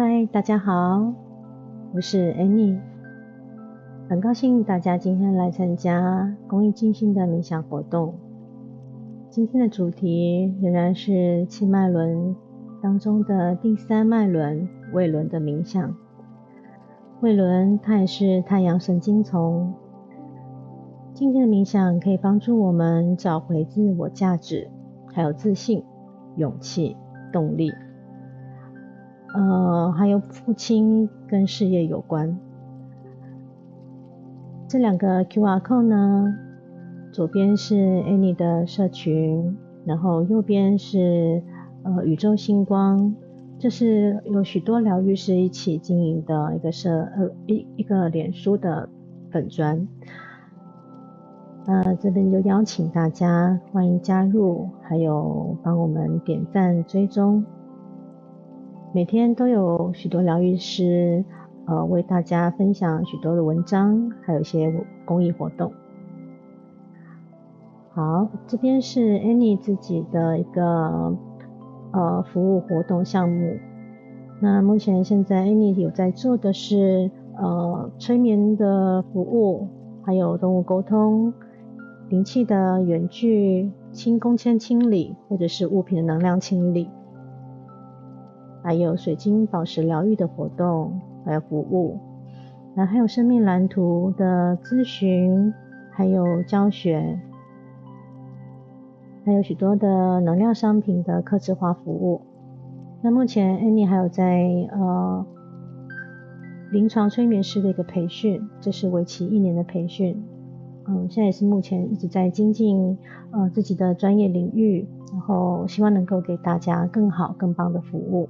嗨，大家好，我是 Annie，很高兴大家今天来参加公益静心的冥想活动。今天的主题仍然是气脉轮当中的第三脉轮胃轮的冥想。胃轮它也是太阳神经丛。今天的冥想可以帮助我们找回自我价值，还有自信、勇气、动力。呃，还有父亲跟事业有关。这两个 QR code 呢，左边是 Annie 的社群，然后右边是呃宇宙星光，这是有许多疗愈师一起经营的一个社呃一一个脸书的粉砖。呃，这边就邀请大家欢迎加入，还有帮我们点赞追踪。每天都有许多疗愈师，呃，为大家分享许多的文章，还有一些公益活动。好，这边是 Annie 自己的一个呃服务活动项目。那目前现在 Annie 有在做的是呃催眠的服务，还有动物沟通、灵气的远距清空间清理，或者是物品的能量清理。还有水晶宝石疗愈的活动，还有服务，那还有生命蓝图的咨询，还有教学，还有许多的能量商品的客制化服务。那目前 Annie 还有在呃临床催眠师的一个培训，这是为期一年的培训。嗯，现在也是目前一直在精进呃自己的专业领域，然后希望能够给大家更好更棒的服务。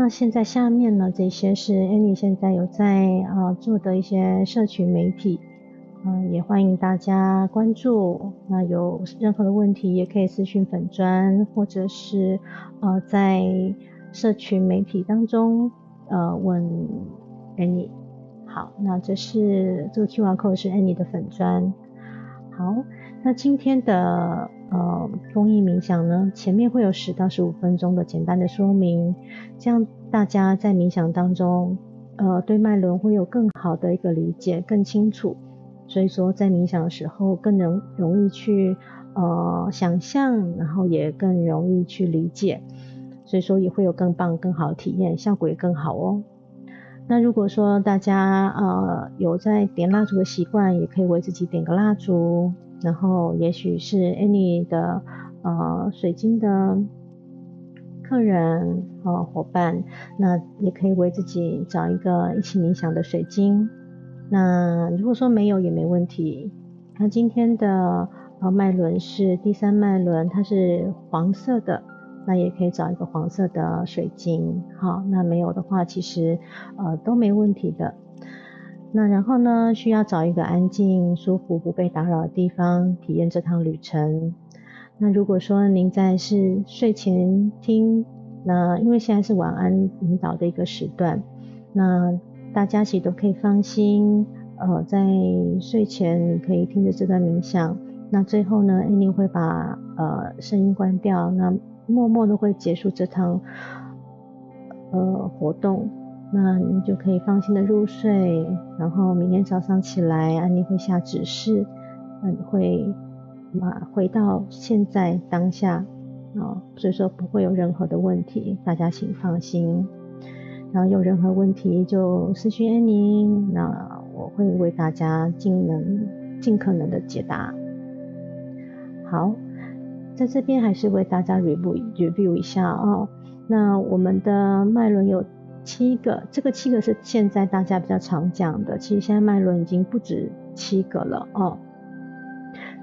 那现在下面呢，这些是 Annie 现在有在啊做的一些社群媒体，嗯，也欢迎大家关注。那有任何的问题，也可以私讯粉砖，或者是呃在社群媒体当中呃问 Annie。好，那这是这个 QR code 是 Annie 的粉砖。好，那今天的。呃，公益冥想呢，前面会有十到十五分钟的简单的说明，这样大家在冥想当中，呃，对脉轮会有更好的一个理解，更清楚。所以说，在冥想的时候更能容易去呃想象，然后也更容易去理解，所以说也会有更棒、更好的体验，效果也更好哦。那如果说大家呃有在点蜡烛的习惯，也可以为自己点个蜡烛。然后，也许是 any 的呃水晶的客人和伙伴，那也可以为自己找一个一起冥想的水晶。那如果说没有也没问题。那今天的呃脉轮是第三脉轮，它是黄色的，那也可以找一个黄色的水晶。好，那没有的话，其实呃都没问题的。那然后呢，需要找一个安静、舒服、不被打扰的地方，体验这趟旅程。那如果说您在是睡前听，那因为现在是晚安引导的一个时段，那大家其实都可以放心，呃，在睡前你可以听着这段冥想。那最后呢，Annie 会把呃声音关掉，那默默的会结束这趟呃活动。那你就可以放心的入睡，然后明天早上起来，安妮会下指示，那你会马回到现在当下啊，所以说不会有任何的问题，大家请放心。然后有任何问题就私讯安妮，那我会为大家尽能尽可能的解答。好，在这边还是为大家 review review 一下哦。那我们的脉轮有。七个，这个七个是现在大家比较常讲的，其实现在脉轮已经不止七个了哦。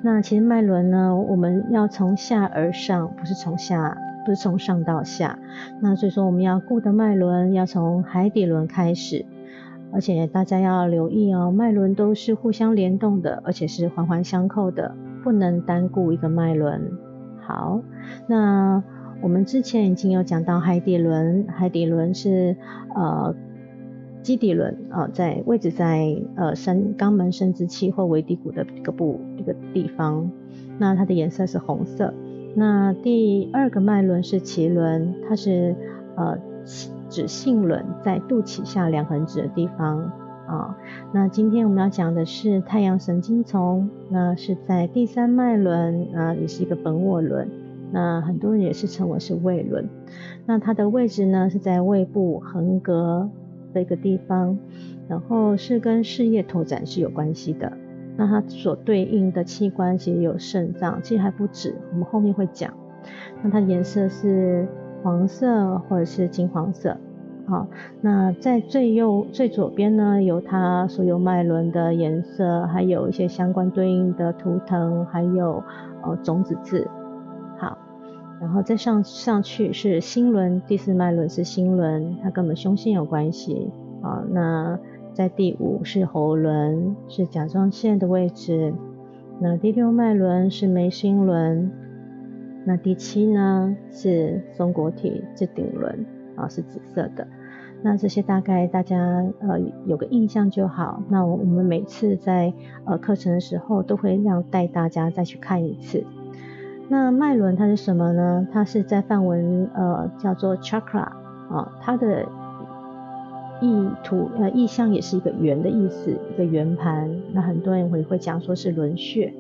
那其实脉轮呢，我们要从下而上，不是从下，不是从上到下。那所以说我们要顾的脉轮要从海底轮开始，而且大家要留意哦，脉轮都是互相联动的，而且是环环相扣的，不能单顾一个脉轮。好，那。我们之前已经有讲到海底轮，海底轮是呃基底轮啊，在位置在呃生肛门生殖器或尾骶骨的这个部一个地方，那它的颜色是红色。那第二个脉轮是脐轮，它是呃指性轮在肚脐下两横指的地方啊。那今天我们要讲的是太阳神经丛，那是在第三脉轮啊，也是一个本我轮。那很多人也是称为是胃轮。那它的位置呢是在胃部横膈的一个地方，然后是跟事业拓展是有关系的。那它所对应的器官其实有肾脏，其实还不止，我们后面会讲。那它颜色是黄色或者是金黄色。好，那在最右最左边呢，有它所有脉轮的颜色，还有一些相关对应的图腾，还有呃种子字。然后再上上去是心轮，第四脉轮是心轮，它跟我们胸腺有关系。啊，那在第五是喉轮，是甲状腺的位置。那第六脉轮是眉心轮。那第七呢是松果体，是顶轮。啊，是紫色的。那这些大概大家呃有个印象就好。那我们每次在呃课程的时候，都会让带大家再去看一次。那脉轮它是什么呢？它是在梵文呃叫做 chakra 啊，它的意图呃意象也是一个圆的意思，一个圆盘。那很多人会会讲说是轮穴。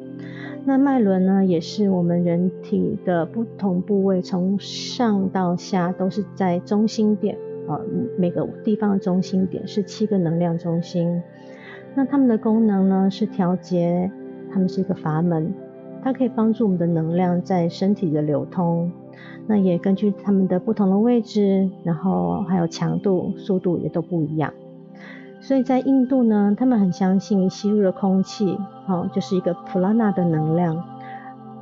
那脉轮呢，也是我们人体的不同部位，从上到下都是在中心点啊，每个地方的中心点是七个能量中心。那它们的功能呢，是调节，它们是一个阀门，它可以帮助我们的能量在身体的流通。那也根据它们的不同的位置，然后还有强度、速度也都不一样。所以在印度呢，他们很相信吸入的空气，好，就是一个普拉纳的能量。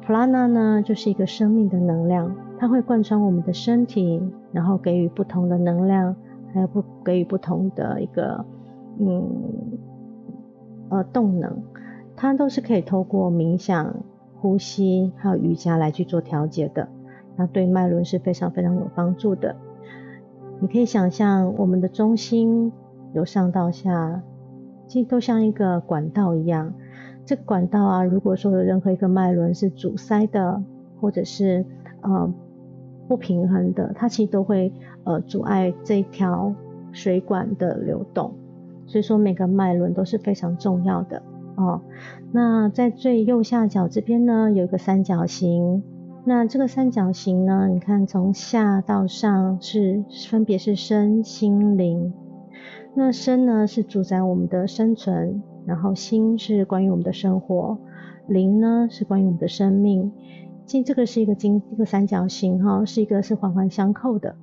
普拉纳呢，就是一个生命的能量，它会贯穿我们的身体，然后给予不同的能量，还有不给予不同的一个嗯呃动能，它都是可以透过冥想、呼吸还有瑜伽来去做调节的。那对脉轮是非常非常有帮助的。你可以想象我们的中心。由上到下，其实都像一个管道一样。这个管道啊，如果说有任何一个脉轮是阻塞的，或者是呃不平衡的，它其实都会呃阻碍这条水管的流动。所以说每个脉轮都是非常重要的哦。那在最右下角这边呢，有一个三角形。那这个三角形呢，你看从下到上是分别是身心灵。那身呢是主宰我们的生存，然后心是关于我们的生活，灵呢是关于我们的生命。其实这个是一个金一个三角形哈，是一个是环环相扣的。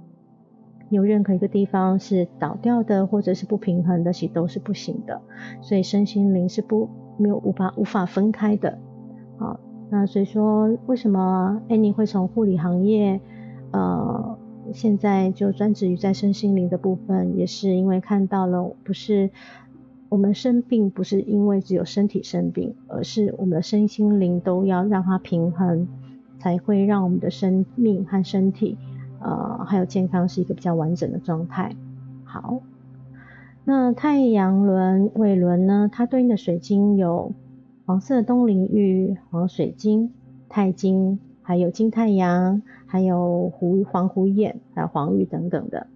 有任何一个地方是倒掉的，或者是不平衡的，其实都是不行的。所以身心灵是不没有无法无法分开的。好，那所以说为什么 Annie 会从护理行业呃？现在就专职于在身心灵的部分，也是因为看到了，不是我们生病，不是因为只有身体生病，而是我们的身心灵都要让它平衡，才会让我们的生命和身体，呃，还有健康是一个比较完整的状态。好，那太阳轮、尾轮呢？它对应的水晶有黄色东陵玉、黄水晶、钛晶。还有金太阳，还有湖黄湖眼，还有黄玉等等的。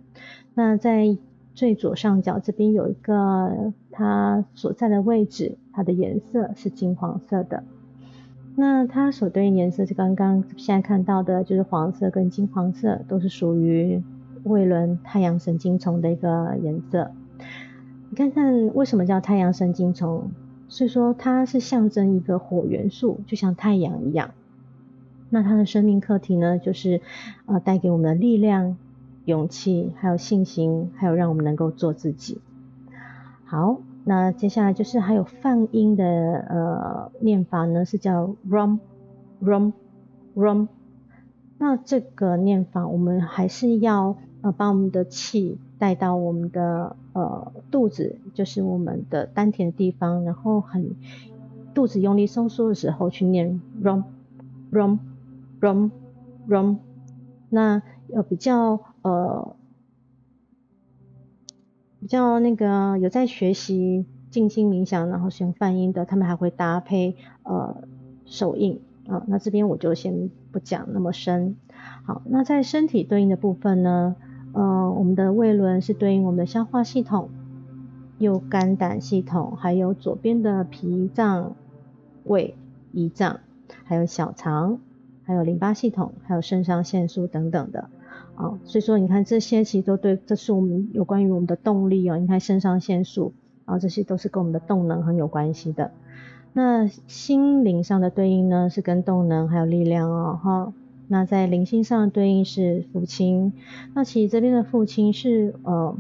那在最左上角这边有一个它所在的位置，它的颜色是金黄色的。那它所对应颜色是刚刚现在看到的，就是黄色跟金黄色，都是属于胃轮太阳神经丛的一个颜色。你看看为什么叫太阳神经丛？所以说它是象征一个火元素，就像太阳一样。那它的生命课题呢，就是呃带给我们的力量、勇气，还有信心，还有让我们能够做自己。好，那接下来就是还有泛音的呃念法呢，是叫 rum rum rum。那这个念法，我们还是要呃把我们的气带到我们的呃肚子，就是我们的丹田的地方，然后很肚子用力收缩的时候去念 rum rum。rum rum，那呃比较呃比较那个有在学习静心冥想，然后使用泛音的，他们还会搭配呃手印啊。那这边我就先不讲那么深。好，那在身体对应的部分呢，呃，我们的胃轮是对应我们的消化系统、右肝胆系统，还有左边的脾脏、胃、胰脏，还有小肠，还有淋巴系统，还有肾上腺素等等的。啊，所以说你看这些其实都对，这是我们有关于我们的动力哦。你看肾上腺素，啊，这些都是跟我们的动能很有关系的。那心灵上的对应呢，是跟动能还有力量哦，哈。那在灵性上对应是父亲。那其实这边的父亲是呃，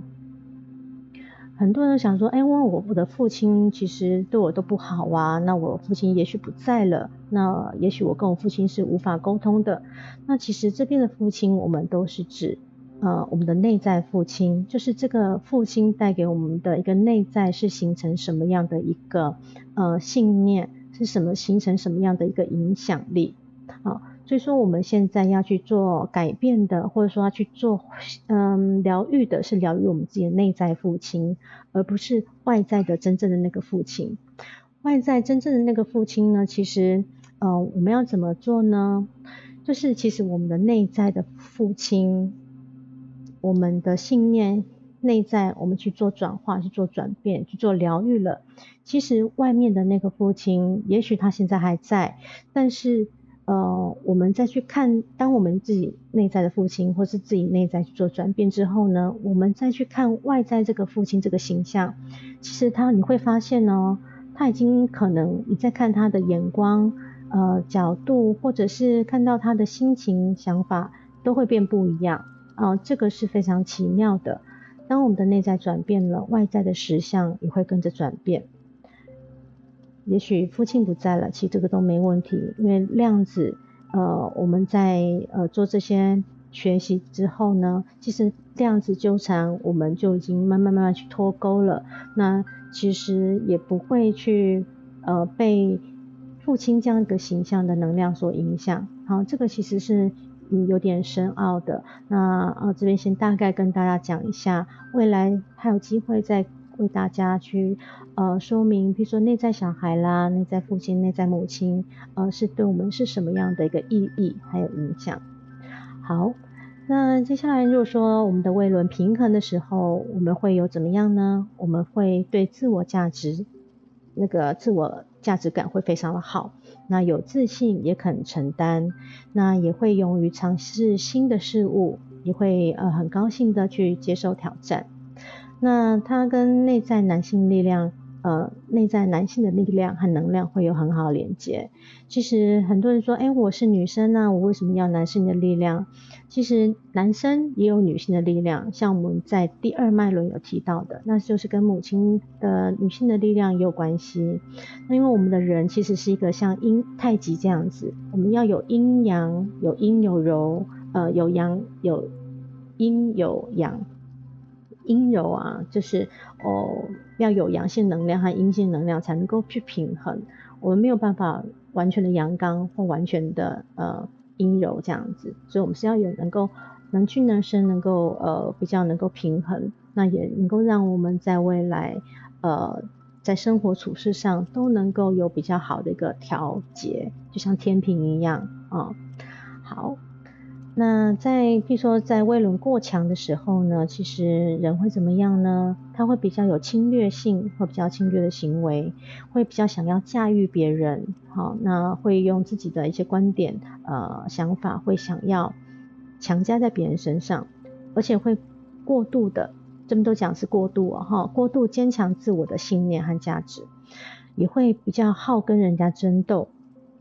很多人想说，哎，我我我的父亲其实对我都不好啊。那我父亲也许不在了，那也许我跟我父亲是无法沟通的。那其实这边的父亲，我们都是指。呃，我们的内在父亲，就是这个父亲带给我们的一个内在是形成什么样的一个呃信念，是什么形成什么样的一个影响力啊？所以说我们现在要去做改变的，或者说要去做嗯疗愈的，是疗愈我们自己的内在父亲，而不是外在的真正的那个父亲。外在真正的那个父亲呢，其实呃我们要怎么做呢？就是其实我们的内在的父亲。我们的信念内在，我们去做转化，去做转变，去做疗愈了。其实外面的那个父亲，也许他现在还在，但是呃，我们再去看，当我们自己内在的父亲，或是自己内在去做转变之后呢，我们再去看外在这个父亲这个形象，其实他你会发现呢，他已经可能你在看他的眼光、呃角度，或者是看到他的心情、想法，都会变不一样。啊，这个是非常奇妙的。当我们的内在转变了，外在的实相也会跟着转变。也许父亲不在了，其实这个都没问题，因为量子，呃，我们在呃做这些学习之后呢，其实量子纠缠我们就已经慢慢慢慢去脱钩了。那其实也不会去呃被父亲这样一个形象的能量所影响。好，这个其实是。嗯，有点深奥的。那呃，这边先大概跟大家讲一下，未来还有机会再为大家去呃说明，比如说内在小孩啦、内在父亲、内在母亲，呃，是对我们是什么样的一个意义还有影响。好，那接下来如果说我们的胃轮平衡的时候，我们会有怎么样呢？我们会对自我价值那个自我价值感会非常的好。那有自信，也肯承担，那也会勇于尝试新的事物，也会呃很高兴的去接受挑战。那他跟内在男性力量。呃，内在男性的力量和能量会有很好的连接。其实很多人说，哎，我是女生啊，我为什么要男性的力量？其实男生也有女性的力量，像我们在第二脉轮有提到的，那就是跟母亲的女性的力量也有关系。那因为我们的人其实是一个像阴太极这样子，我们要有阴阳，有阴有柔，呃，有阳有阴有阳。阴柔啊，就是哦，要有阳性能量和阴性能量才能够去平衡。我们没有办法完全的阳刚或完全的呃阴柔这样子，所以我们是要有能够能屈能伸，能够呃比较能够平衡，那也能够让我们在未来呃在生活处事上都能够有比较好的一个调节，就像天平一样啊。好。那在，譬如说，在胃轮过强的时候呢，其实人会怎么样呢？他会比较有侵略性，会比较侵略的行为，会比较想要驾驭别人，好，那会用自己的一些观点、呃想法，会想要强加在别人身上，而且会过度的，这么都讲是过度啊，哈，过度坚强自我的信念和价值，也会比较好跟人家争斗。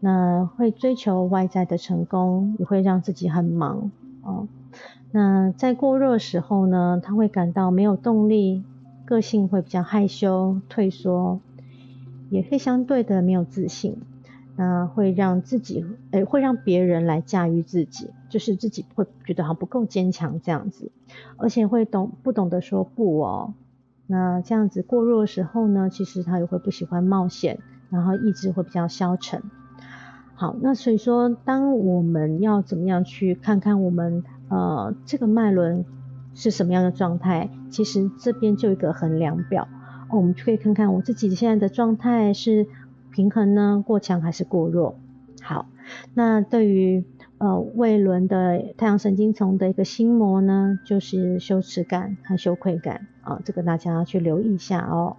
那会追求外在的成功，也会让自己很忙哦。那在过热时候呢，他会感到没有动力，个性会比较害羞、退缩，也会相对的没有自信。那会让自己，诶，会让别人来驾驭自己，就是自己会觉得好不够坚强这样子，而且会懂不懂得说不哦。那这样子过弱的时候呢，其实他也会不喜欢冒险，然后意志会比较消沉。好，那所以说，当我们要怎么样去看看我们呃这个脉轮是什么样的状态？其实这边就一个衡量表，我们就可以看看我自己现在的状态是平衡呢、过强还是过弱。好，那对于呃胃轮的太阳神经丛的一个心魔呢，就是羞耻感和羞愧感啊，这个大家要去留意一下哦。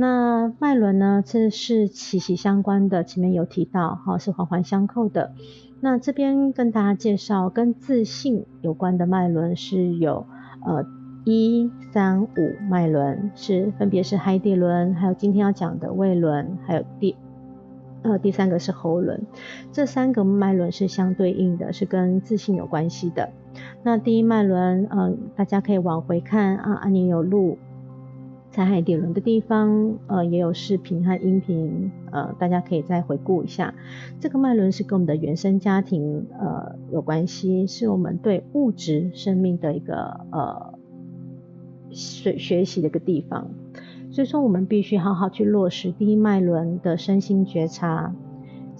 那脉轮呢，这是息息相关的，前面有提到哈，是环环相扣的。那这边跟大家介绍跟自信有关的脉轮是有呃一三五脉轮，是分别是海底轮，还有今天要讲的胃轮，还有第呃第三个是喉轮，这三个脉轮是相对应的，是跟自信有关系的。那第一脉轮，嗯，大家可以往回看啊，阿尼有录。踩海底轮的地方，呃，也有视频和音频，呃，大家可以再回顾一下。这个脉轮是跟我们的原生家庭，呃，有关系，是我们对物质生命的一个，呃，学学习的一个地方。所以说，我们必须好好去落实第一脉轮的身心觉察，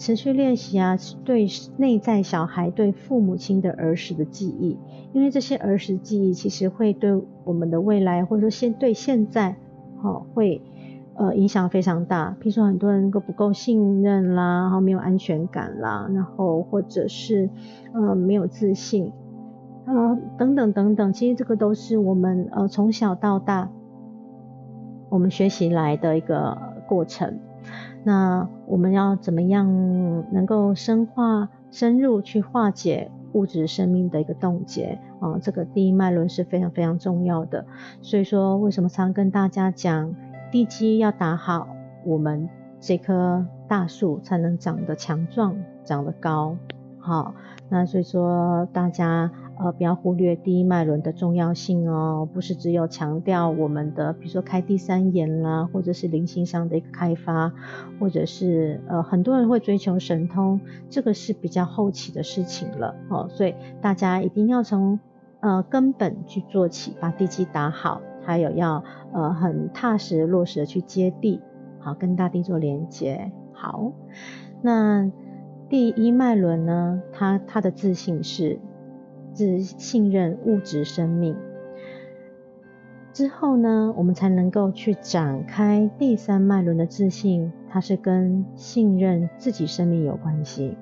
持续练习啊，对内在小孩对父母亲的儿时的记忆。因为这些儿时记忆其实会对我们的未来，或者说现对现在，哈，会呃影响非常大。譬如说很多人都不够信任啦，然后没有安全感啦，然后或者是呃没有自信，呃等等等等，其实这个都是我们呃从小到大我们学习来的一个过程。那我们要怎么样能够深化、深入去化解？物质生命的一个冻结啊，这个第一脉轮是非常非常重要的。所以说，为什么常跟大家讲，地基要打好，我们这棵大树才能长得强壮、长得高。好，那所以说大家。呃，不要忽略第一脉轮的重要性哦，不是只有强调我们的，比如说开第三眼啦，或者是灵性上的一个开发，或者是呃，很多人会追求神通，这个是比较后期的事情了哦，所以大家一定要从呃根本去做起，把地基打好，还有要呃很踏实落实的去接地，好，跟大地做连接。好，那第一脉轮呢，它它的自信是。自信任物质生命之后呢，我们才能够去展开第三脉轮的自信，它是跟信任自己生命有关系。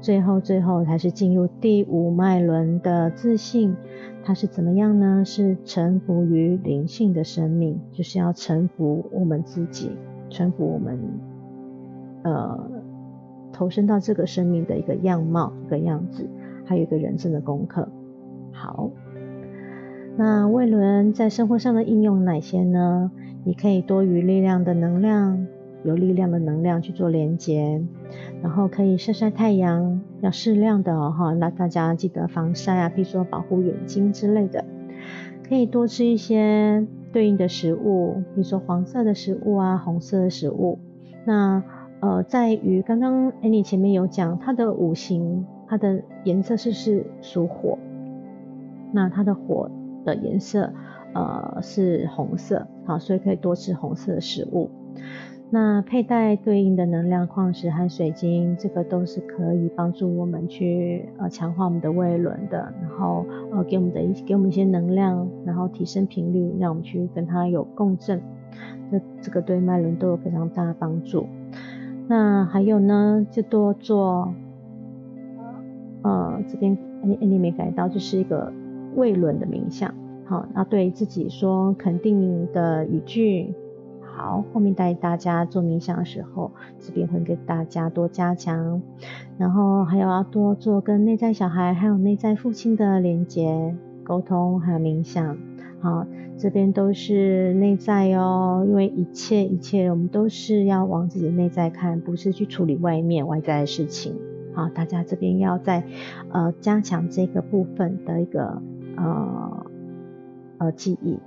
最后，最后才是进入第五脉轮的自信，它是怎么样呢？是臣服于灵性的生命，就是要臣服我们自己，臣服我们，呃，投身到这个生命的一个样貌、一个样子。还有一个人生的功课。好，那魏伦在生活上的应用哪些呢？你可以多余力量的能量，有力量的能量去做连接，然后可以晒晒太阳，要适量的哈。那大家记得防晒啊，比如说保护眼睛之类的。可以多吃一些对应的食物，比如说黄色的食物啊，红色的食物。那呃，在于刚刚 Annie 前面有讲它的五行。它的颜色是是属火，那它的火的颜色呃是红色，好，所以可以多吃红色的食物。那佩戴对应的能量矿石和水晶，这个都是可以帮助我们去呃强化我们的胃轮的，然后呃给我们的一给我们一些能量，然后提升频率，让我们去跟它有共振，那这个对脉轮都有非常大的帮助。那还有呢，就多做。呃，这边你你没改到，就是一个胃轮的冥想，好，那对自己说肯定的语句，好，后面带大家做冥想的时候，这边会给大家多加强，然后还有要多做跟内在小孩还有内在父亲的连接沟通，还有冥想，好，这边都是内在哦，因为一切一切我们都是要往自己内在看，不是去处理外面外在的事情。好，大家这边要在呃加强这个部分的一个呃呃记忆。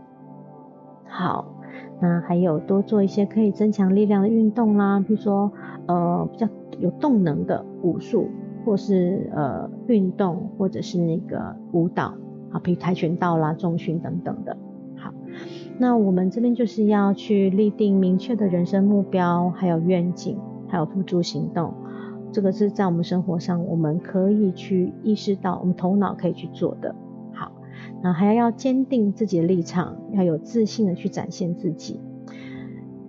好，那还有多做一些可以增强力量的运动啦，比如说呃比较有动能的武术，或是呃运动，或者是那个舞蹈，啊，比如跆拳道啦、重训等等的。好，那我们这边就是要去立定明确的人生目标，还有愿景，还有付诸行动。这个是在我们生活上，我们可以去意识到，我们头脑可以去做的。好，那还要坚定自己的立场，要有自信的去展现自己。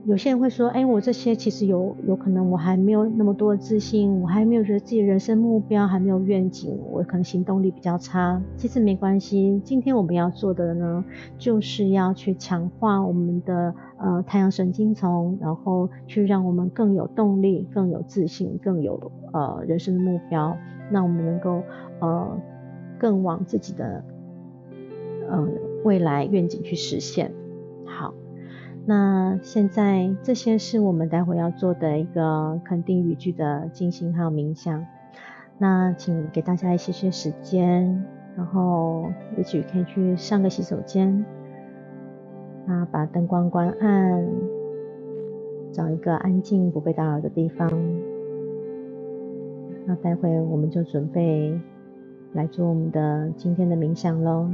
有些人会说，哎，我这些其实有有可能我还没有那么多的自信，我还没有觉得自己人生目标，还没有愿景，我可能行动力比较差。其实没关系，今天我们要做的呢，就是要去强化我们的呃太阳神经丛，然后去让我们更有动力、更有自信、更有呃人生的目标，那我们能够呃更往自己的呃未来愿景去实现。好。那现在这些是我们待会要做的一个肯定语句的进行还有冥想。那请给大家一些些时间，然后也许可以去上个洗手间，那把灯光关暗，找一个安静不被打扰的地方。那待会我们就准备来做我们的今天的冥想喽。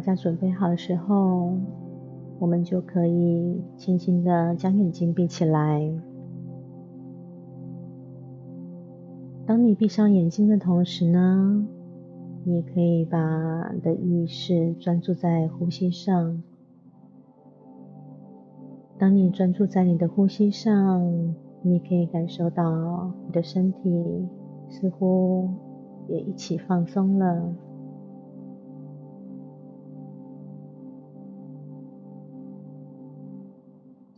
大家准备好的时候，我们就可以轻轻的将眼睛闭起来。当你闭上眼睛的同时呢，你也可以把你的意识专注在呼吸上。当你专注在你的呼吸上，你可以感受到你的身体似乎也一起放松了。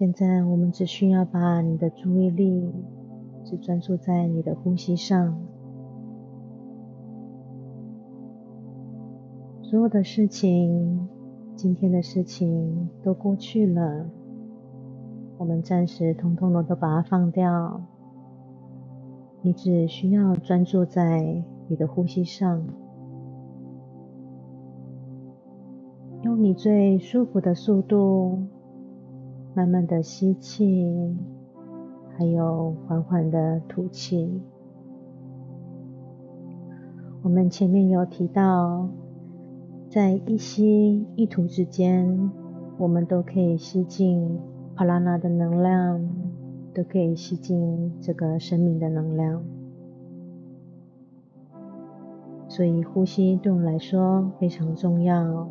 现在我们只需要把你的注意力只专注在你的呼吸上，所有的事情，今天的事情都过去了，我们暂时通通的都把它放掉，你只需要专注在你的呼吸上，用你最舒服的速度。慢慢的吸气，还有缓缓的吐气。我们前面有提到，在一吸一吐之间，我们都可以吸进帕拉纳的能量，都可以吸进这个生命的能量。所以呼吸对我们来说非常重要。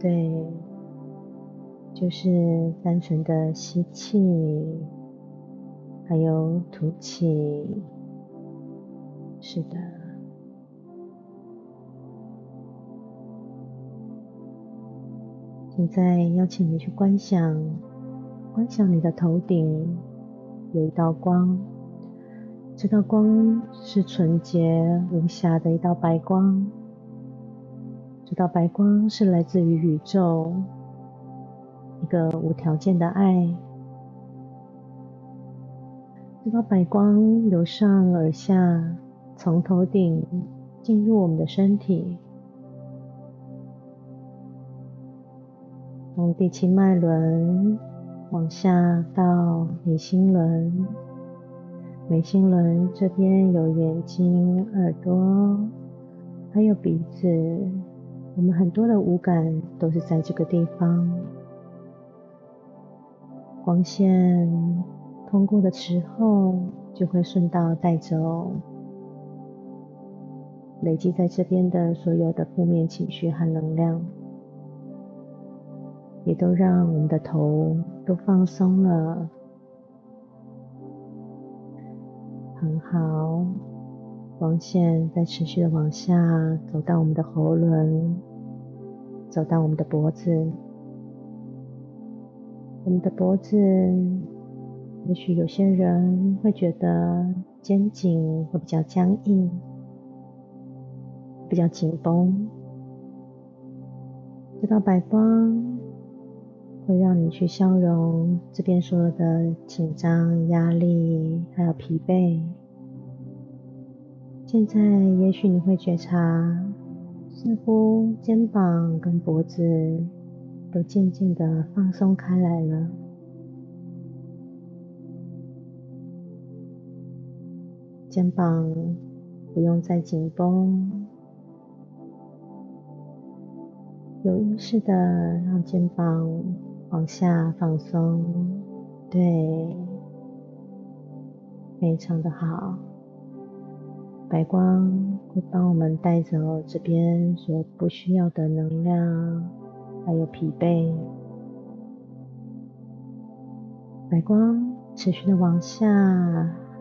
对。就是单纯的吸气，还有吐气。是的。现在邀请你去观想，观想你的头顶有一道光，这道光是纯洁无瑕的一道白光，这道白光是来自于宇宙。一个无条件的爱，这道白光由上而下，从头顶进入我们的身体，从第七脉轮往下到眉心轮。眉心轮这边有眼睛、耳朵，还有鼻子，我们很多的五感都是在这个地方。光线通过的时候，就会顺道带走累积在这边的所有的负面情绪和能量，也都让我们的头都放松了。很好，光线在持续的往下走到我们的喉轮，走到我们的脖子。我们的脖子，也许有些人会觉得肩颈会比较僵硬，比较紧绷。这道白光会让你去消融这边所有的紧张、压力，还有疲惫。现在，也许你会觉察，似乎肩膀跟脖子。都渐渐的放松开来了。肩膀不用再紧绷，有意识的让肩膀往下放松，对，非常的好。白光会帮我们带走这边所不需要的能量，还有疲惫。白光持续的往下。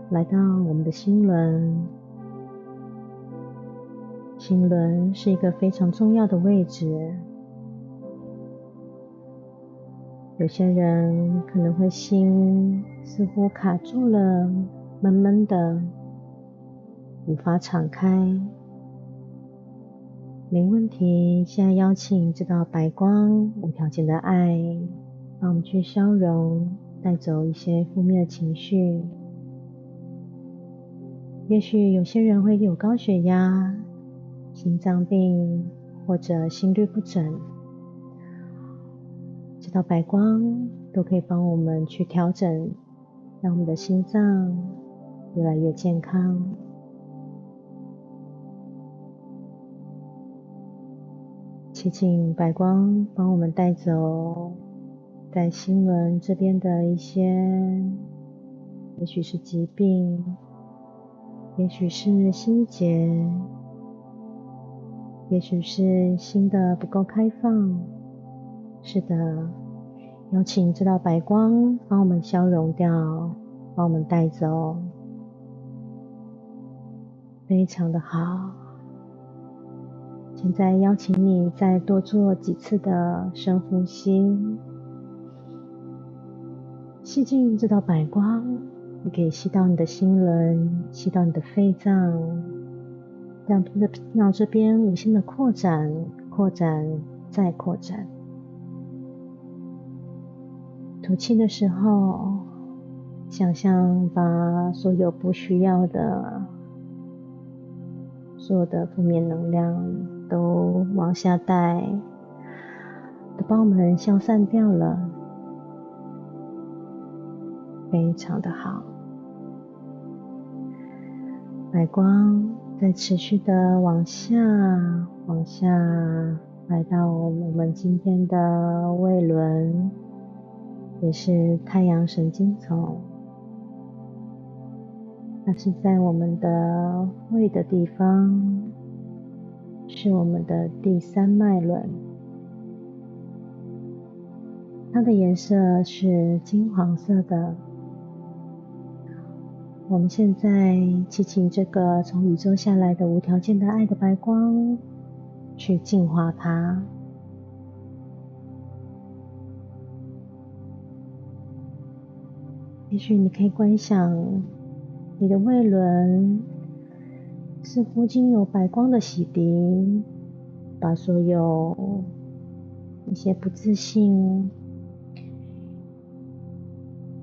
来到我们的心轮，心轮是一个非常重要的位置。有些人可能会心似乎卡住了，闷闷的，无法敞开。没问题，现在邀请这道白光，无条件的爱，帮我们去消融，带走一些负面的情绪。也许有些人会有高血压、心脏病或者心律不整，这道白光都可以帮我们去调整，让我们的心脏越来越健康。祈请白光帮我们带走在心轮这边的一些，也许是疾病。也许是心结，也许是心的不够开放。是的，邀请这道白光帮我们消融掉，帮我们带走，非常的好。现在邀请你再多做几次的深呼吸，吸进这道白光。你可以吸到你的心轮，吸到你的肺脏，让这让这边无限的扩展、扩展再扩展。吐气的时候，想象把所有不需要的、所有的负面能量都往下带，都帮我们消散掉了。非常的好，白光在持续的往下、往下，来到我们今天的胃轮，也是太阳神经丛，它是在我们的胃的地方，是我们的第三脉轮，它的颜色是金黄色的。我们现在祈请这个从宇宙下来的无条件的爱的白光，去净化它。也许你可以观想，你的胃轮似乎经由白光的洗涤，把所有一些不自信。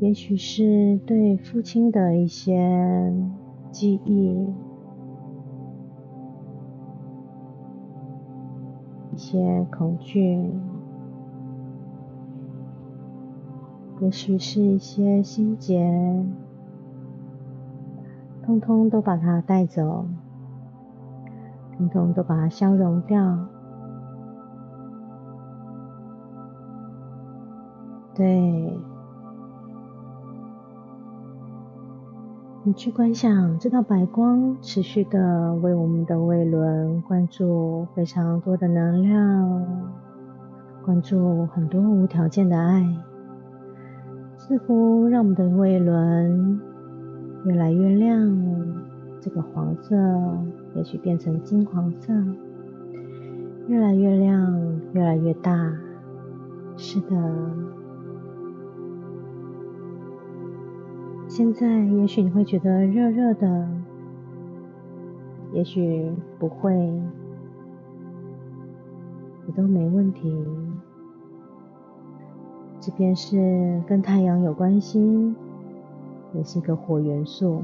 也许是对父亲的一些记忆，一些恐惧，也许是一些心结，通通都把它带走，通通都把它消融掉。对。你去观想这道白光，持续的为我们的胃轮灌注非常多的能量，灌注很多无条件的爱，似乎让我们的胃轮越来越亮，这个黄色也许变成金黄色，越来越亮，越来越大。是的。现在也许你会觉得热热的，也许不会，也都没问题。这便是跟太阳有关系，也是一个火元素。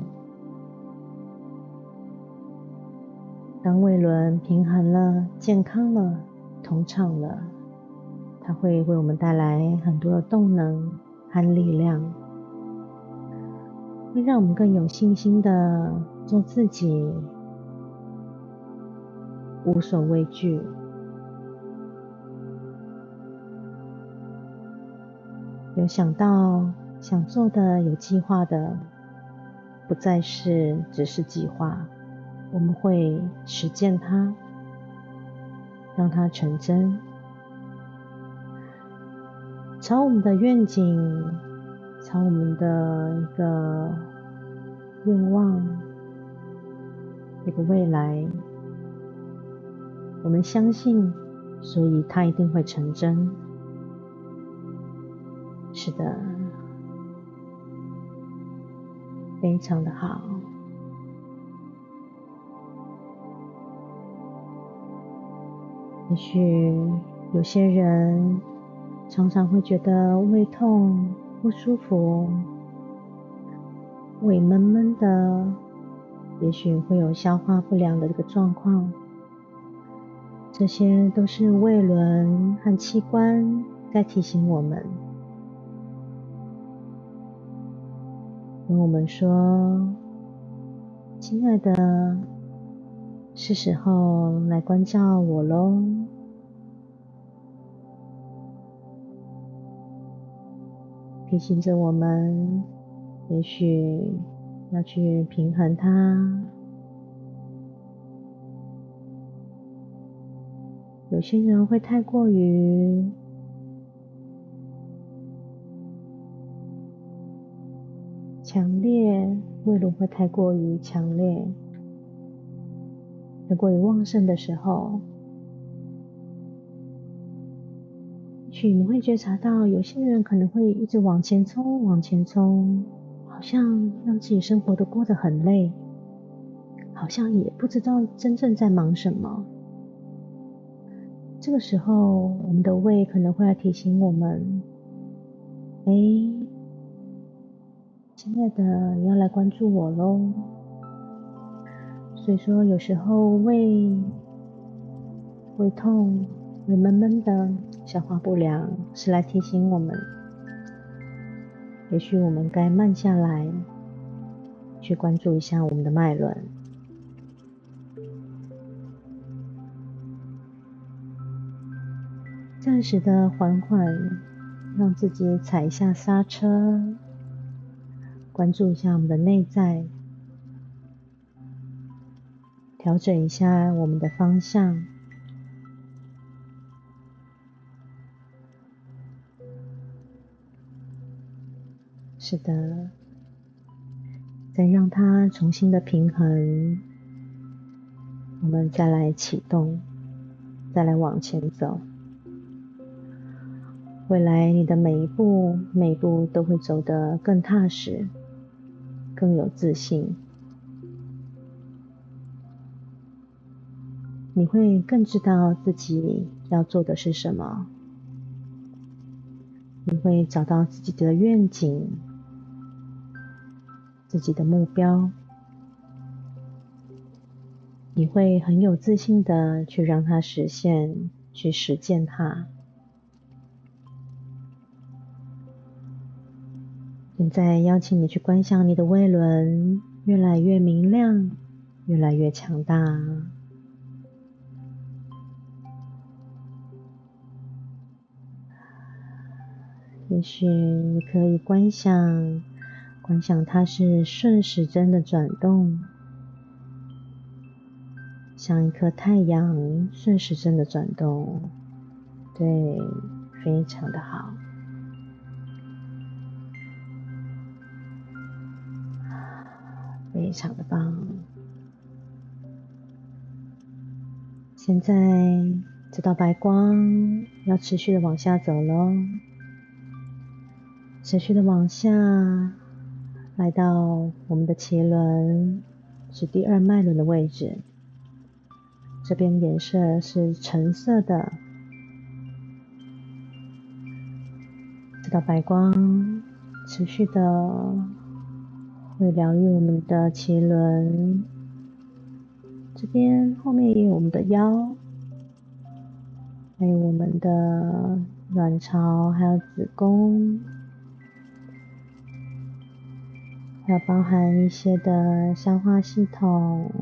当胃轮平衡了、健康了、通畅了，它会为我们带来很多的动能和力量，会让我们更有信心的做自己，无所畏惧。有想到、想做的、有计划的，不再是只是计划，我们会实践它，让它成真。朝我们的愿景，朝我们的一个愿望，一个未来，我们相信，所以它一定会成真。是的，非常的好。也许有些人常常会觉得胃痛、不舒服、胃闷闷的，也许会有消化不良的这个状况，这些都是胃轮和器官在提醒我们。跟我们说：“亲爱的，是时候来关照我喽。”提醒着我们，也许要去平衡它。有些人会太过于……强烈胃轮会太过于强烈，太过于旺盛的时候，许你会觉察到，有些人可能会一直往前冲，往前冲，好像让自己生活都过得很累，好像也不知道真正在忙什么。这个时候，我们的胃可能会来提醒我们：哎。亲爱的，你要来关注我喽。所以说，有时候胃胃痛、胃闷闷的、消化不良，是来提醒我们，也许我们该慢下来，去关注一下我们的脉轮，暂时的缓缓，让自己踩一下刹车。关注一下我们的内在，调整一下我们的方向。是的，再让它重新的平衡，我们再来启动，再来往前走。未来你的每一步、每一步都会走得更踏实。更有自信，你会更知道自己要做的是什么，你会找到自己的愿景、自己的目标，你会很有自信的去让它实现，去实践它。现在邀请你去观想你的胃轮越来越明亮，越来越强大。也许你可以观想，观想它是顺时针的转动，像一颗太阳顺时针的转动。对，非常的好。非常的棒！现在这道白光要持续的往下走喽，持续的往下，来到我们的脐轮，是第二脉轮的位置。这边颜色是橙色的。这道白光持续的。会疗愈我们的脐轮，这边后面也有我们的腰，还有我们的卵巢，还有子宫，要包含一些的消化系统、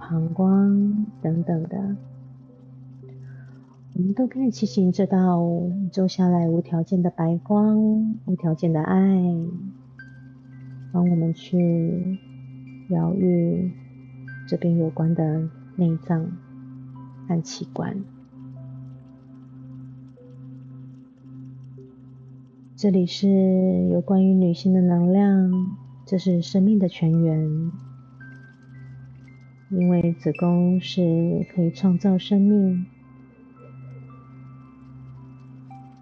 膀胱等等的，我们都可以祈请这道宇宙下来无条件的白光、无条件的爱，帮我们去疗愈这边有关的内脏和器官。这里是有关于女性的能量，这是生命的泉源。因为子宫是可以创造生命，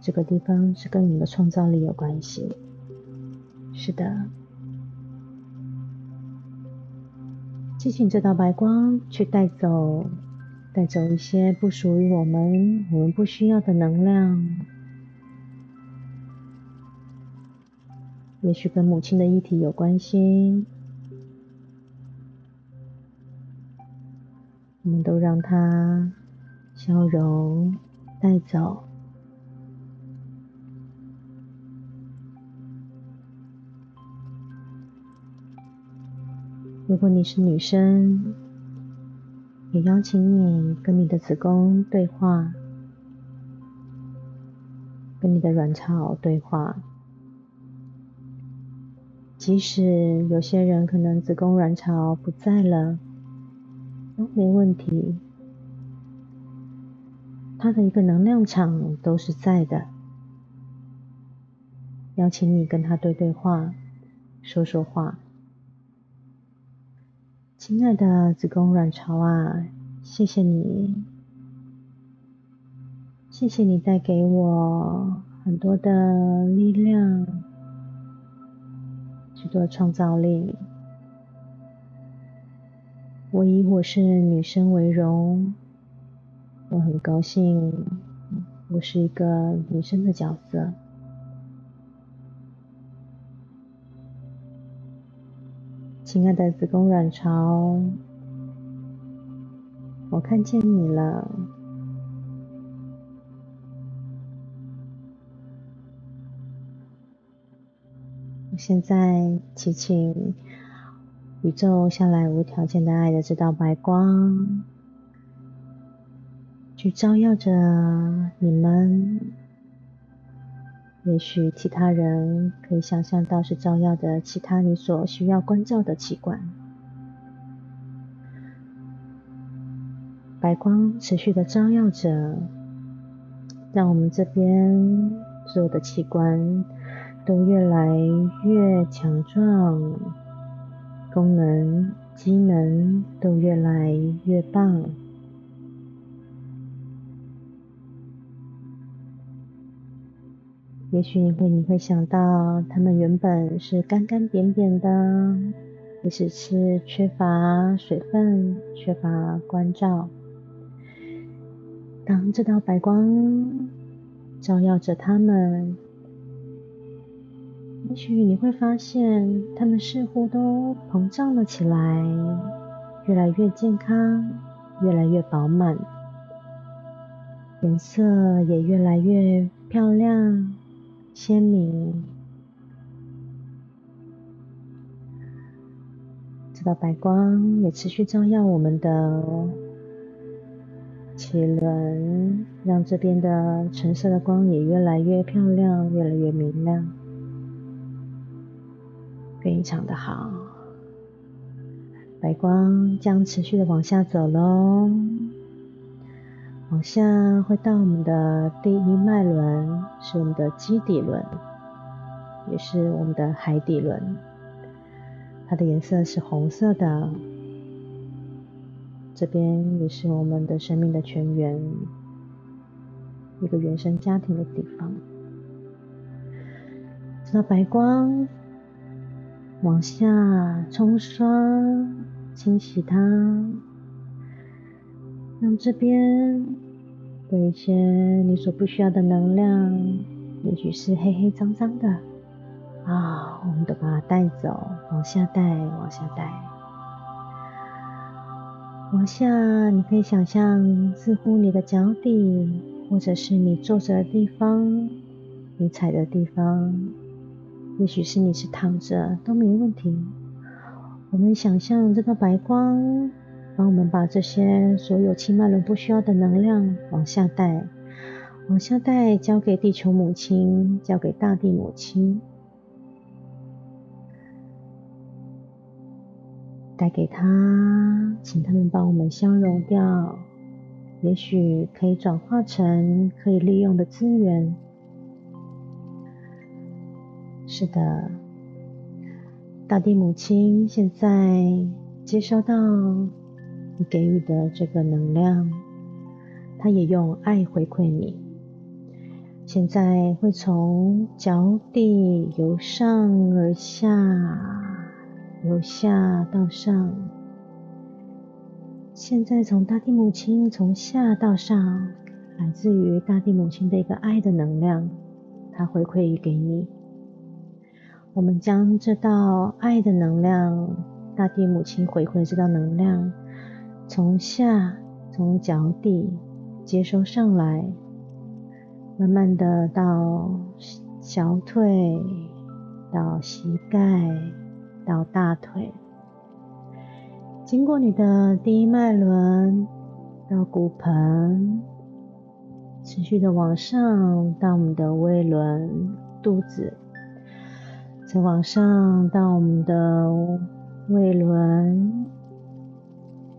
这个地方是跟我们的创造力有关系。是的，激请这道白光去带走，带走一些不属于我们、我们不需要的能量。也许跟母亲的议题有关系，我们都让它消融带走。如果你是女生，也邀请你跟你的子宫对话，跟你的卵巢对话。即使有些人可能子宫卵巢不在了，都没问题，它的一个能量场都是在的。邀请你跟他对对话，说说话。亲爱的子宫卵巢啊，谢谢你，谢谢你带给我很多的力量。许多创造力。我以我是女生为荣，我很高兴，我是一个女生的角色。亲爱的子宫卵巢，我看见你了。现在，祈请宇宙向来无条件的爱的这道白光，去照耀着你们。也许其他人可以想象到是照耀的其他你所需要关照的器官。白光持续的照耀着，让我们这边所有的器官。都越来越强壮，功能、机能都越来越棒。也许你会你会想到，他们原本是干干扁扁的，也许是缺乏水分、缺乏关照。当这道白光照耀着他们。也许你会发现，它们似乎都膨胀了起来，越来越健康，越来越饱满，颜色也越来越漂亮、鲜明。这道白光也持续照耀我们的脐轮，让这边的橙色的光也越来越漂亮，越来越明亮。非常的好，白光将持续的往下走喽，往下会到我们的第一脉轮，是我们的基底轮，也是我们的海底轮，它的颜色是红色的，这边也是我们的生命的泉源，一个原生家庭的地方，这道白光。往下冲刷、清洗它，让这边的一些你所不需要的能量，也许是黑黑脏脏的。啊，我们都把它带走，往下带，往下带，往下，你可以想象，似乎你的脚底或者是你坐着的地方，你踩的地方，也许是你是躺着都没问题。我们想象这道白光，帮我们把这些所有七脉轮不需要的能量往下带，往下带，交给地球母亲，交给大地母亲，带给他，请他们帮我们消融掉。也许可以转化成可以利用的资源。是的，大地母亲现在接收到你给予的这个能量，她也用爱回馈你。现在会从脚底由上而下，由下到上。现在从大地母亲从下到上，来自于大地母亲的一个爱的能量，它回馈于给你。我们将这道爱的能量，大地母亲回馈的这道能量，从下从脚底接收上来，慢慢的到小腿，到膝盖，到大腿。经过你的第一脉轮到骨盆，持续的往上到我们的胃轮、肚子，再往上到我们的胃轮，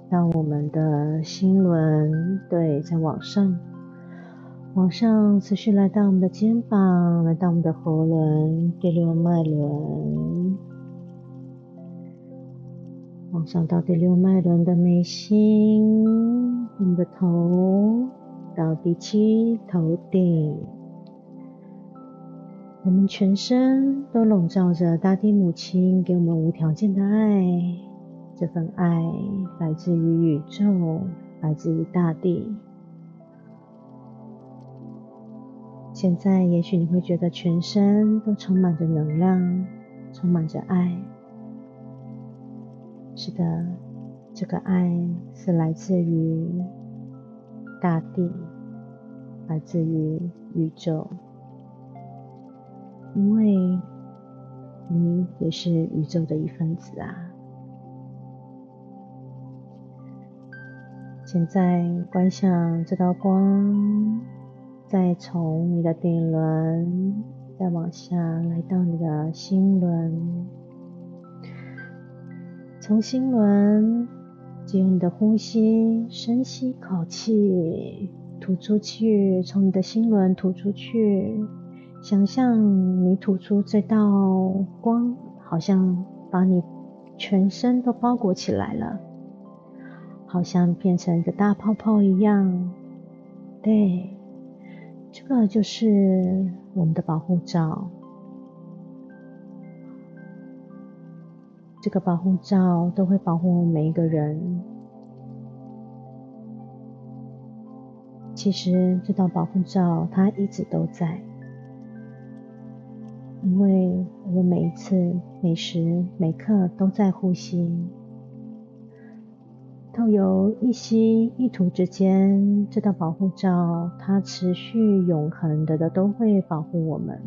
到我们的心轮，对，再往上，往上持续来到我们的肩膀，来到我们的喉轮、第六脉轮。往上到第六脉轮的眉心，我们的头到第七头顶，我们全身都笼罩着大地母亲给我们无条件的爱。这份爱来自于宇宙，来自于大地。现在，也许你会觉得全身都充满着能量，充满着爱。是的，这个爱是来自于大地，来自于宇宙，因为你也是宇宙的一份子啊。现在观想这道光，再从你的顶轮，再往下来到你的心轮。从心轮，借用你的呼吸，深吸一口气，吐出去，从你的心轮吐出去。想象你吐出这道光，好像把你全身都包裹起来了，好像变成一个大泡泡一样。对，这个就是我们的保护罩。这个保护罩都会保护每一个人。其实这道保护罩它一直都在，因为我们每一次、每时每刻都在呼吸。透由一吸一吐之间，这道保护罩它持续永恒的的都会保护我们。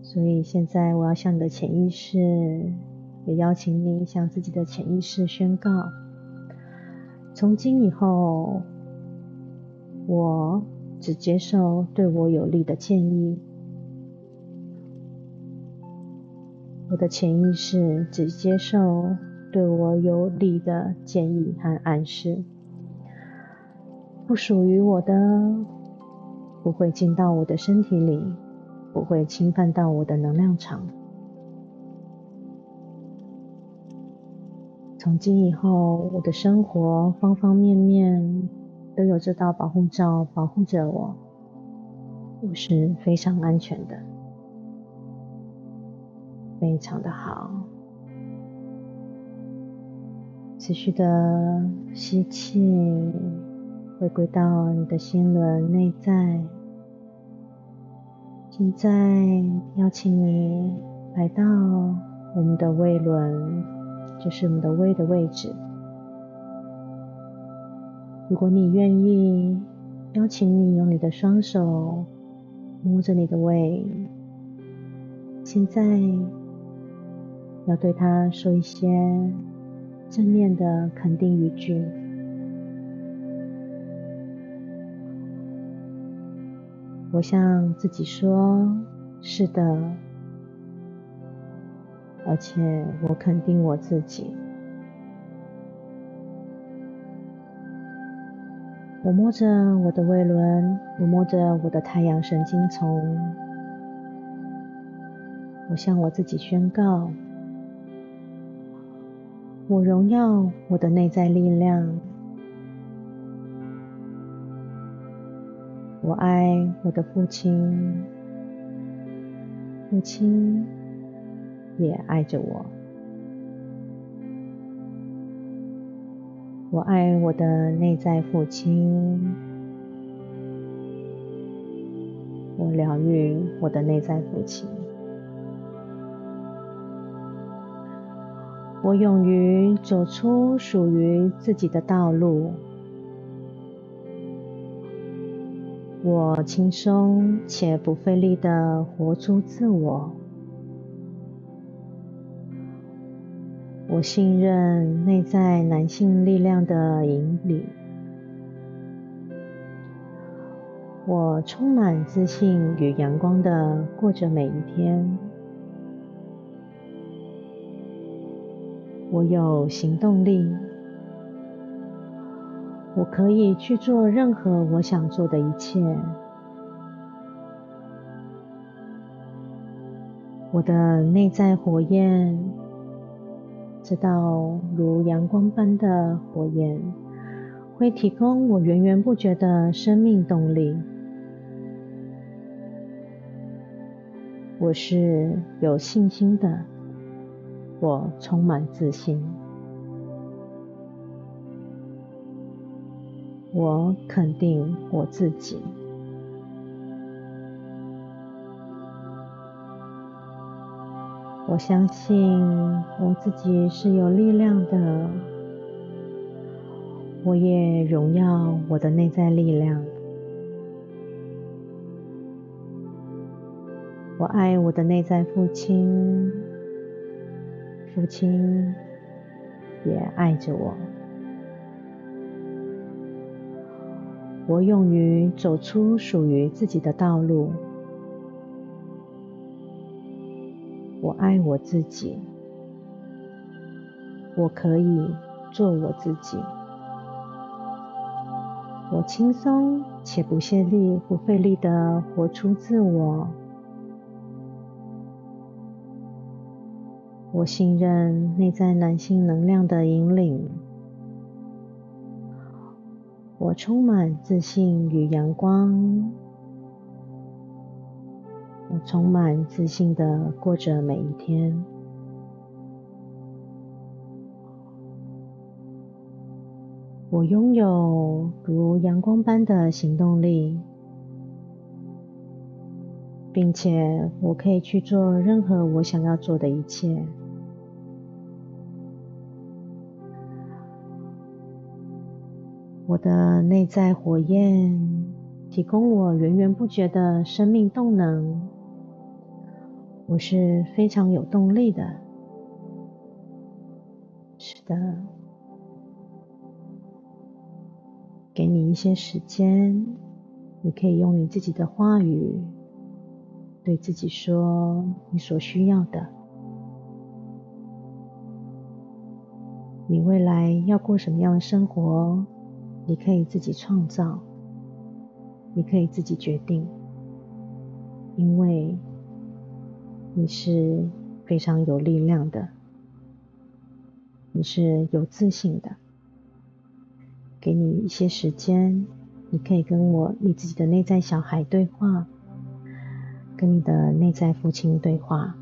所以现在，我要向你的潜意识，也邀请你向自己的潜意识宣告：从今以后，我只接受对我有利的建议。我的潜意识只接受对我有利的建议和暗示，不属于我的，不会进到我的身体里。不会侵犯到我的能量场。从今以后，我的生活方方面面都有这道保护罩保护着我，我是非常安全的，非常的好。持续的吸气，回归到你的心轮内在。现在邀请你来到我们的胃轮，就是我们的胃的位置。如果你愿意，邀请你用你的双手摸着你的胃，现在要对他说一些正面的肯定语句。我向自己说：“是的。”而且我肯定我自己。我摸着我的胃轮，我摸着我的太阳神经丛，我向我自己宣告：我荣耀我的内在力量，我爱我的父亲，父亲也爱着我。我爱我的内在父亲，我疗愈我的内在父亲，我勇于走出属于自己的道路，我轻松且不费力的活出自我。我信任内在男性力量的引领，我充满自信与阳光的过着每一天。我有行动力，我可以去做任何我想做的一切。我的内在火焰。这道如阳光般的火焰，会提供我源源不绝的生命动力。我是有信心的，我充满自信，我肯定我自己。我相信我自己是有力量的，我也荣耀我的内在力量。我爱我的内在父亲，父亲也爱着我。我勇于走出属于自己的道路。我爱我自己，我可以做我自己。我轻松且不费力、不费力的活出自我。我信任内在男性能量的引领。我充满自信与阳光。我充满自信的过着每一天。我拥有如阳光般的行动力，并且我可以去做任何我想要做的一切。我的内在火焰提供我源源不绝的生命动能。我是非常有动力的，是的，给你一些时间，你可以用你自己的话语对自己说你所需要的。你未来要过什么样的生活，你可以自己创造，你可以自己决定，因为。你是非常有力量的，你是有自信的。给你一些时间，你可以跟我你自己的内在小孩对话，跟你的内在父亲对话。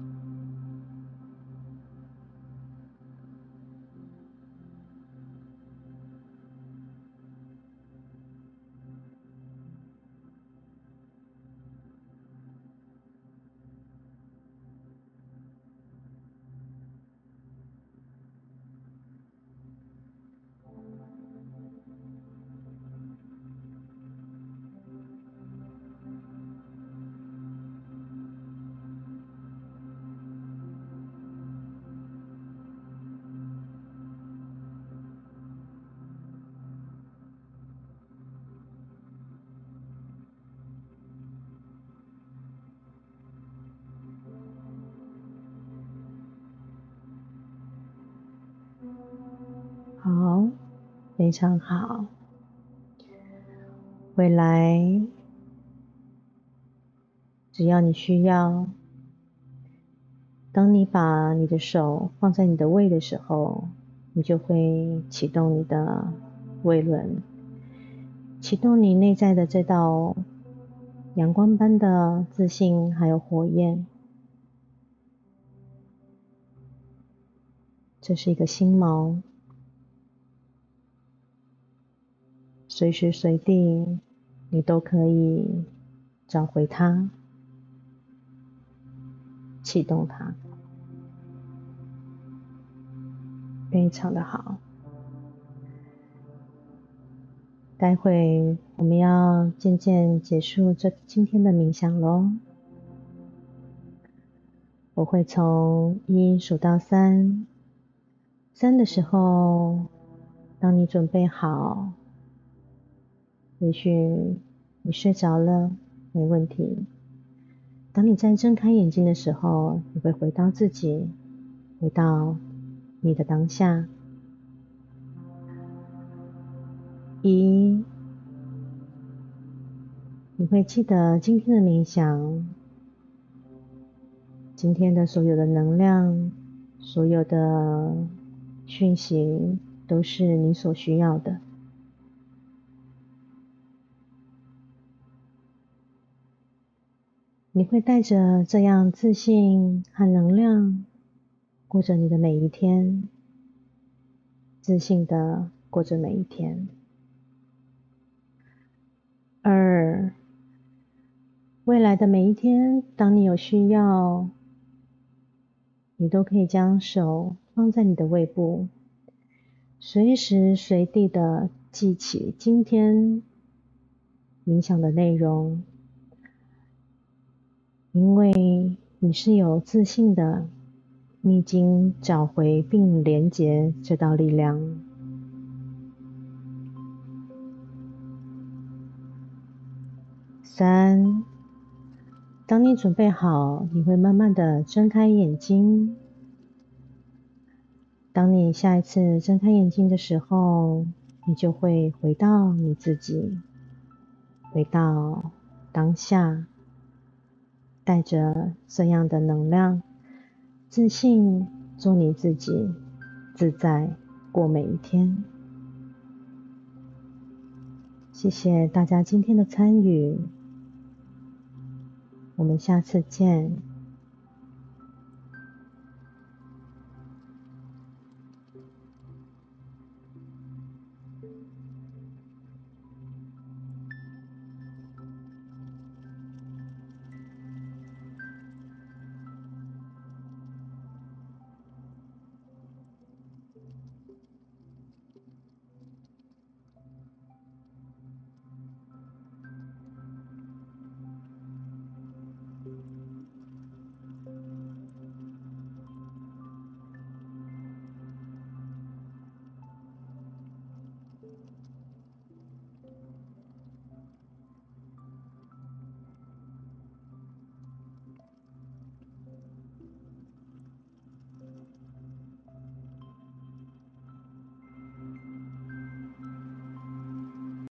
非常好。未来，只要你需要，当你把你的手放在你的胃的时候，你就会启动你的胃轮，启动你内在的这道阳光般的自信，还有火焰。这是一个心锚，随时随地你都可以找回它，启动它，非常的好。待会我们要渐渐结束这今天的冥想喽，我会从一数到三。三的时候，当你准备好，也许你睡着了，没问题。当你再睁开眼睛的时候，你会回到自己，回到你的当下。一，你会记得今天的冥想，今天的所有的能量，所有的。讯息都是你所需要的。你会带着这样自信和能量，过着你的每一天，自信的过着每一天。二，未来的每一天，当你有需要，你都可以将手。放在你的胃部，随时随地的记起今天冥想的内容，因为你是有自信的，你已经找回并连接这道力量。三，当你准备好，你会慢慢的睁开眼睛。当你下一次睁开眼睛的时候，你就会回到你自己，回到当下，带着这样的能量，自信做你自己，自在过每一天。谢谢大家今天的参与，我们下次见。